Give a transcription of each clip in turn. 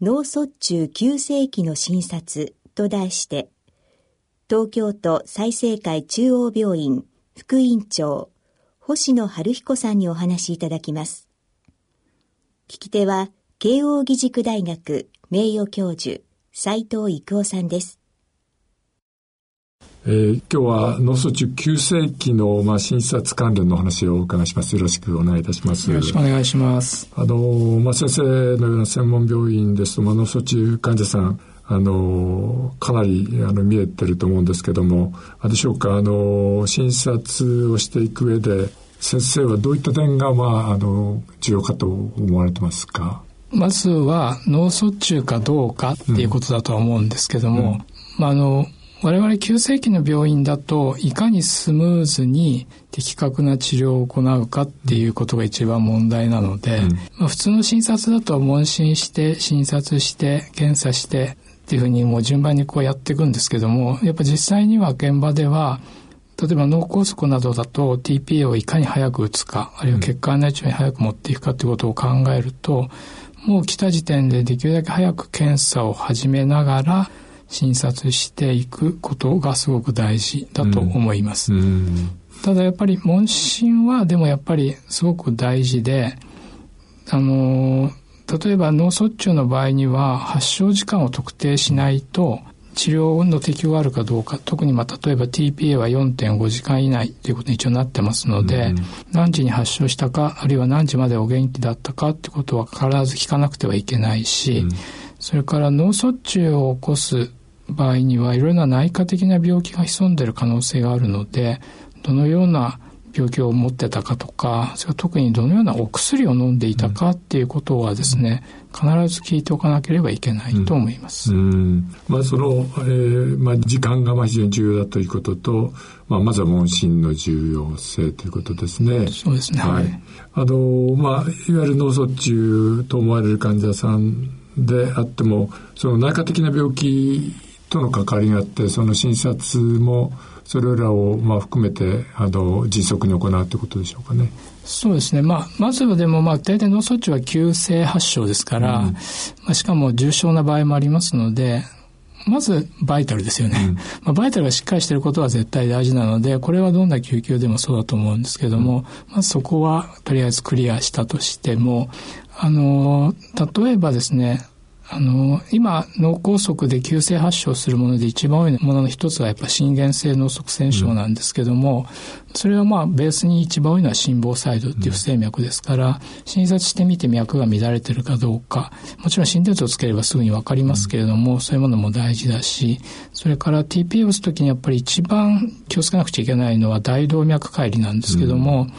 脳卒中急性期の診察と題して東京都済生会中央病院副院長星野春彦さんにお話しいただきます。聞き手は慶應義塾大学名誉教授斎藤育夫さんです。えー、今日は脳卒中急性期の、まあ、診察関連の話をお伺いします。よろしくお願いいたします。よろしくお願いします。あの、まあ、先生のような専門病院ですと、まあ、脳卒中患者さん、あの、かなり、あの、見えてると思うんですけども、あでしょうか、あの、診察をしていく上で、先生はどういった点が、まあ、あの、重要かと思われてますか？まずは脳卒中かどうかっていうことだとは思うんですけども、うん、まあ、あの我々急性期の病院だといかにスムーズに的確な治療を行うかっていうことが一番問題なので、うん、まあ、普通の診察だと問診して診察して検査してっていうふうにもう順番にこうやっていくんですけどもやっぱ実際には現場では例えば脳梗塞などだと TPA をいかに早く打つかあるいは血管内治療に早く持っていくかということを考えるともう来た時点でできるだけ早く検査を始めながら診察していくことがすごく大事だと思います。うん、ただやっぱり問診はでもやっぱりすごく大事で、あの、例えば脳卒中の場合には発症時間を特定しないと治療の適用があるかどうか特にまあ例えば TPA は4.5時間以内ということに一応なってますので、うん、何時に発症したかあるいは何時までお元気だったかってことは必ず聞かなくてはいけないし、うん、それから脳卒中を起こす場合にはいろいろな内科的な病気が潜んでいる可能性があるのでどのような病気を持ってたかとかそれから特にどのようなお薬を飲んでいたかっていうことはですね、必ず聞いておかなければいけないと思います。うん、まあその、えー、まあ時間がまあ非常に重要だということと、まあまずは問診の重要性ということですね。そうですね。はい。あのまあいわゆる脳卒中と思われる患者さんであってもその内科的な病気との関わりがあってその診察もそれらをまあ含めてあの迅速に行うということでしょうかね。そうですね。まあ、まずはでも、まあ、大体脳卒中は急性発症ですから、うん、まあ、しかも重症な場合もありますので、まずバイタルですよね。うん、まあ、バイタルがしっかりしていることは絶対大事なので、これはどんな救急でもそうだと思うんですけども、うん、まあ、そこはとりあえずクリアしたとしても、あの、例えばですね、あの、今、脳梗塞で急性発症するもので一番多いものの一つはやっぱ心原性脳塞栓症なんですけども、うん、それはまあ、ベースに一番多いのは心房細動っていう不整脈ですから、診察してみて脈が乱れてるかどうか、もちろん心電図をつければすぐにわかりますけれども、うん、そういうものも大事だし、それから TPA を打つときにやっぱり一番気をつけなくちゃいけないのは大動脈解離なんですけども、うん。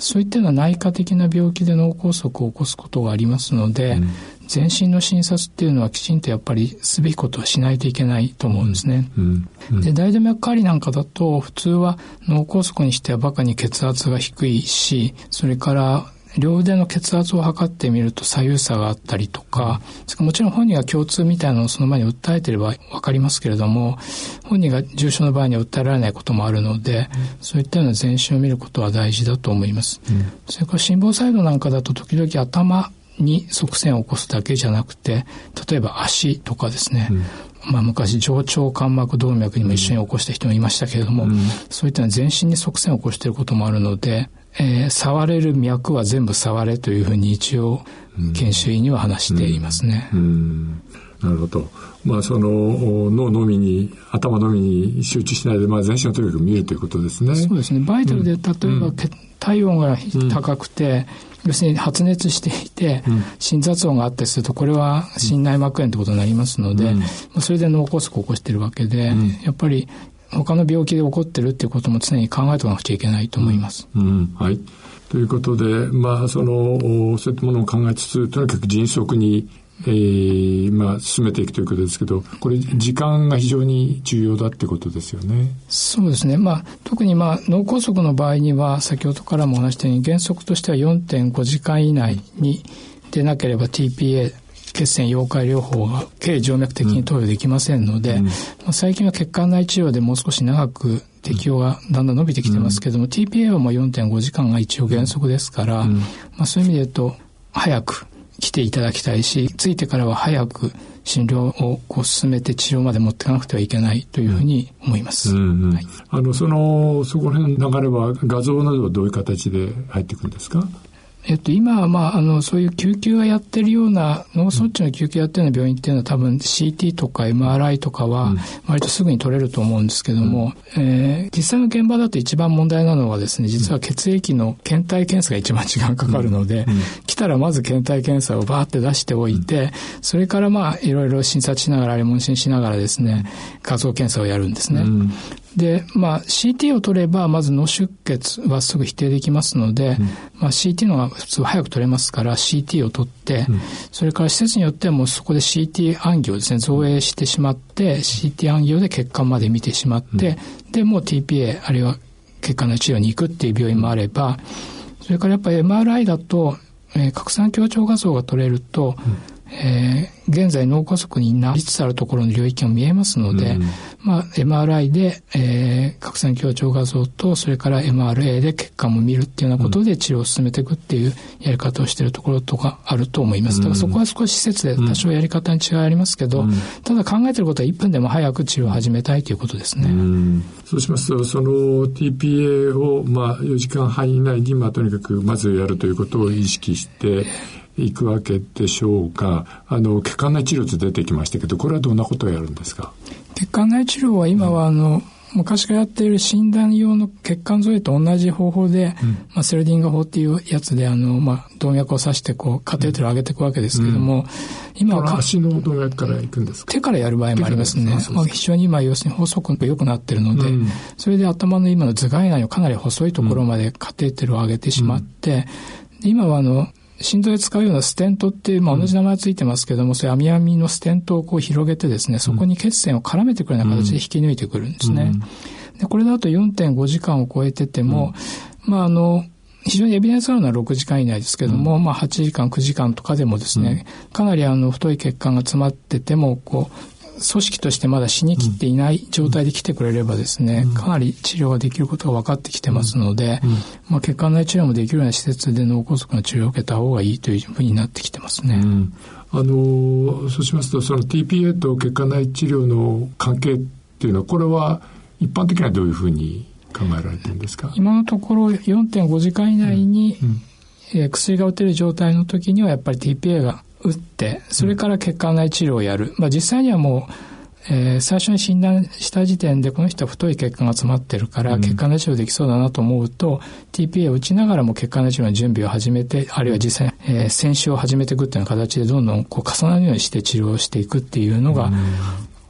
そういったような内科的な病気で脳梗塞を起こすことがありますので、うん、全身の診察っていうのはきちんとやっぱりすべきことはしないといけないと思うんですね。うんうん、で大動脈解離なんかだと普通は脳梗塞にしてはバカに血圧が低いしそれから両腕の血圧を測ってみると左右差があったりとか、もちろん本人が共通みたいなのをその前に訴えてればわかりますけれども、本人が重症の場合には訴えられないこともあるので、うん、そういったような全身を見ることは大事だと思います。うん、それから心房細動なんかだと時々頭に側線を起こすだけじゃなくて例えば足とかですね、うん、まあ、昔上腸間膜動脈にも一緒に起こした人もいましたけれども、うん、そういった全身に側線を起こしていることもあるので、えー、触れる脈は全部触れというふうに一応研修医には話していますね。うん。なるほど。まあ、その脳のみに頭のみに集中しないで、まあ、全身をとにかく見るということですね。そうですね。バイタルで例えば、体温が高くて、要するに発熱していて、心雑音があったりするとこれは心内膜炎ってことになりますので、それで脳梗塞を起こしてるわけで、やっぱり他の病気で起こってるっていうことも常に考えておかなくちゃいけないと思います。うん、はい。ということで、まあ、その、そういったものを考えつつ、とにかく迅速にえー、まあ、進めていくということですけど、これ、時間が非常に重要だってことですよね。そうですね。まあ、特にまあ、脳梗塞の場合には、先ほどからもお話したように、原則としては4.5時間以内に出なければ TPA、血栓溶解療法が経静脈的に投与できませんので、うんまあ、最近は血管内治療でもう少し長く適用がだんだん伸びてきてますけども、うん、TPA はまあ4.5時間が一応原則ですから、うん、まあ、そういう意味で言うと、早く来ていただきたいし、ついてからは早く診療をこう進めて治療まで持っていかなくてはいけないというふうに思います。うんうん。はい、あの、その、そこら辺の流れは画像などはどういう形で入ってくるんですか？えっと、今は、まあ、あの、そういう救急がやってるような、脳卒中の救急やってるような病院っていうのは多分 CT とか MRI とかは、割とすぐに取れると思うんですけども、うん、えー、実際の現場だと一番問題なのはですね、実は血液の検体検査が一番時間かかるので、うん。うん、来たらまず検体検査をバーって出しておいて、それからまあ、いろいろ診察しながら、レモン診しながらですね、画像検査をやるんですね。で、まあ、CT を取れば、まず脳出血はすぐ否定できますので、うん、まあ、CT のが普通早く取れますから、CT を取って、うん、それから施設によってはもうそこで CT 暗行ですね、造影してしまって、CT 暗行で血管まで見てしまって、うん、で、もう TPA、あるいは血管の治療に行くっていう病院もあれば、それからやっぱり MRI だと、えー、拡散強調画像が取れると、えー、現在脳梗塞になりつつあるところの領域が見えますので、うん、まあ、MRI で、えー、拡散強調画像と、それから MRA で血管も見るっていうようなことで治療を進めていくっていうやり方をしているところとかあると思います。だからそこは少し施設で多少やり方に違いありますけど、うん、ただ考えてることは1分でも早く治療を始めたいということですね。うん、そうしますと、その TPA を、まあ、4時間半以内に、まあ、とにかくまずやるということを意識して、いくわけでしょうか。あの、血管内治療って出てきましたけど、これはどんなことをやるんですか？血管内治療は今は、あの、うん昔からやっている診断用の血管添えと同じ方法で、うん、まあ、セルディンガ法っていうやつで、あの、まあ、動脈を刺して、こう、カテーテルを上げていくわけですけども、うん、今は足の動脈から行くんです手からやる場合もありますね。まあ、非常に今、要するに法則が良くなってるので、うん、それで頭の今の頭蓋内のかなり細いところまでカテーテルを上げてしまって、今はあの、心臓で使うようなステントっていう、まあ、同じ名前ついてますけども、うん、そういう網網のステントをこう広げてですね、そこに血栓を絡めてくるような形で引き抜いてくるんですね。でこれだと4.5時間を超えてても、まあ、あの、非常にエビデンスあるのは6時間以内ですけども、うん、まあ8時間、9時間とかでもですね、うん、かなりあの太い血管が詰まってても、こう、組織としてまだ死にきっていない状態で来てくれればですね、かなり治療ができることが分かってきてますので、まあ、血管内治療もできるような施設で脳梗塞の治療を受けた方がいいというふうになってきてますね。うん。あのそうしますとその TPA と血管内治療の関係っていうのはこれは一般的にはどういうふうに考えられてるんですか？今のところ4.5時間以内に、うん。うん、えー、薬が打てる状態の時にはやっぱり TPA が打って、それから血管内治療をやる。まあ実際にはもう、えー、最初に診断した時点でこの人は太い血管が詰まってるから、血管内治療できそうだなと思うと、TPA を打ちながらも血管内治療の準備を始めて、あるいは実際、えー、選手を始めていくっていうような形でどんどんこう重なるようにして治療していくっていうのが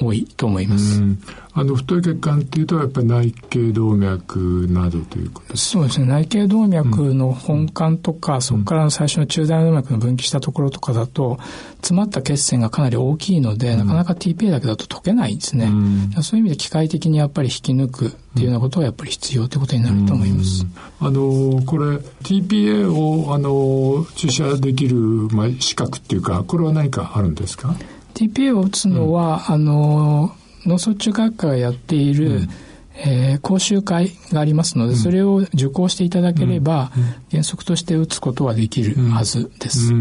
多いと思います。あの太い血管っていうとやっぱり内頸動脈などということ。そうですね。内頸動脈の本管とか、うん、そこから最初の中大動脈の分岐したところとかだと詰まった血栓がかなり大きいので、うん、なかなか TPA だけだと溶けないんですね、うん、そういう意味で機械的にやっぱり引き抜くっていうようなことはやっぱり必要ということになると思います。あのこれ TPA をあの注射できる、まあ、資格っていうかこれは何かあるんですか？TPA を打つのは、あの脳卒中学科がやっている、うん、えー、講習会がありますので、それを受講していただければ、原則として打つことはできるはずです。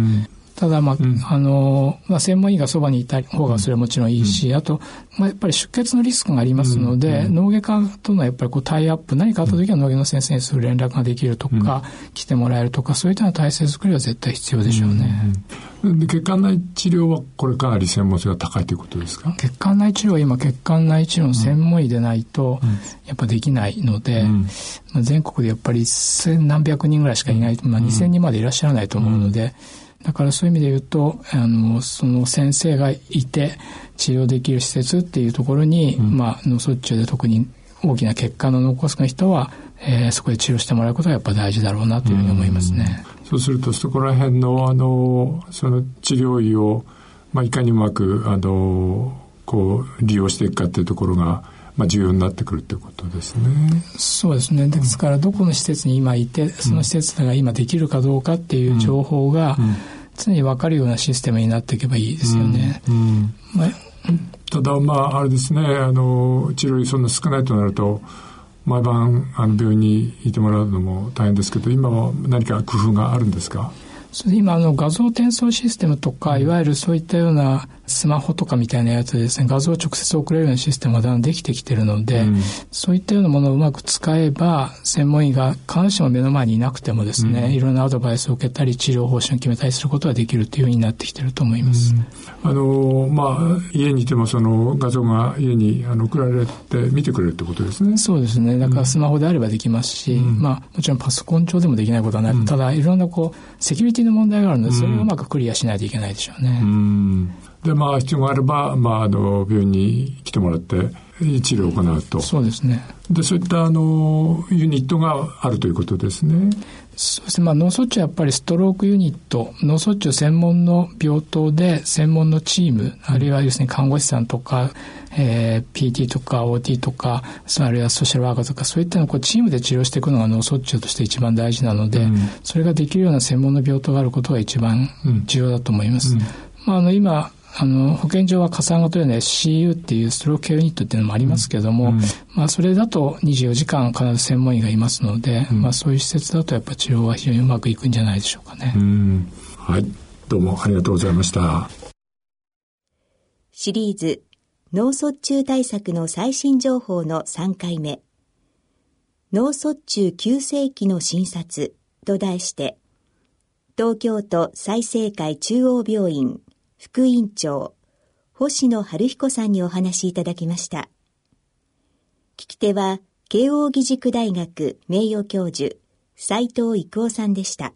ただ、まあ、うん、あの、まあ、専門医がそばにいた方がそれはもちろんいいし、うん、あと、まあ、やっぱり出血のリスクがありますので、うん、脳外科とのやっぱりこうタイアップ、何かあった時は脳外の先生にすぐ連絡ができるとか、来てもらえるとか、そういったような体制作りは絶対必要でしょうね。で血管内治療はこれかなり専門性が高いということですか？血管内治療は今血管内治療の専門医でないとやっぱできないので、まあ、全国でやっぱり千何百人ぐらいしかいない、まあ、2000人までいらっしゃらないと思うので、だからそういう意味で言うと、あの、その先生がいて治療できる施設っていうところに、うん、まあ、脳卒中で特に大きな血管の脳梗塞の人は、えー、そこで治療してもらうことがやっぱ大事だろうなというふうに思いますね。うそうするとそこら辺のあのその治療医をまあ、いかにうまくあのこう利用していくかっていうところがまあ、重要になってくるということですね。そうですね。ですから、どこの施設に今いて、その施設が今できるかどうかっていう情報が、常に分かるようなシステムになっていけばいいですよね。まあ、ただ、まあ、あれですね、あの、治療費そんな少ないとなると、毎晩、あの、病院にいてもらうのも大変ですけど、今は何か工夫があるんですか？今あの画像転送システムとか、いわゆるそういったようなスマホとかみたいなやつでですね、画像を直接送れるようなシステムがだんだんできてきてるので、うん、そういったようなものをうまく使えば、専門医が必ずしも目の前にいなくてもですね、うん、いろんなアドバイスを受けたり、治療方針を決めたりすることができるというようになってきてると思います。うん、あの、まあ、家にいてもその画像が家にあの送られて見てくれるってことですね。そうですね。だからスマホであればできますし、まあ、もちろんパソコン上でもできないことはない。ただ、いろんなこう、セキュリティの問題があるので、それをうまくクリアしないといけないでしょうね。うん、で、まあ、必要があれば、まあ、あの、病院に来てもらって、治療を行うと。そうですね。で、そういった、あの、ユニットがあるということですね。そうですね。まあ、脳卒中はやっぱりストロークユニット、脳卒中専門の病棟で専門のチーム、あるいは要するに看護師さんとか、えー、PT とか OT とか、あるいはソーシャルワーカーとか、そういったのをこうチームで治療していくのが脳卒中として一番大事なので、うん、それができるような専門の病棟があることが一番重要だと思います。うん、まあ、あの、今、あの、保健所は加算型というのは SCU っていうストロークケアユニットっていうのもありますけども、うん、まあそれだと24時間必ず専門医がいますので、うん、まあそういう施設だとやっぱ治療は非常にうまくいくんじゃないでしょうかね。はい。どうもありがとうございました。シリーズ脳卒中対策の最新情報の3回目。脳卒中急性期の診察と題して、東京都済生会中央病院副院長、星野春彦さんにお話しいただきました。聞き手は、慶應義塾大学名誉教授、斉藤育夫さんでした。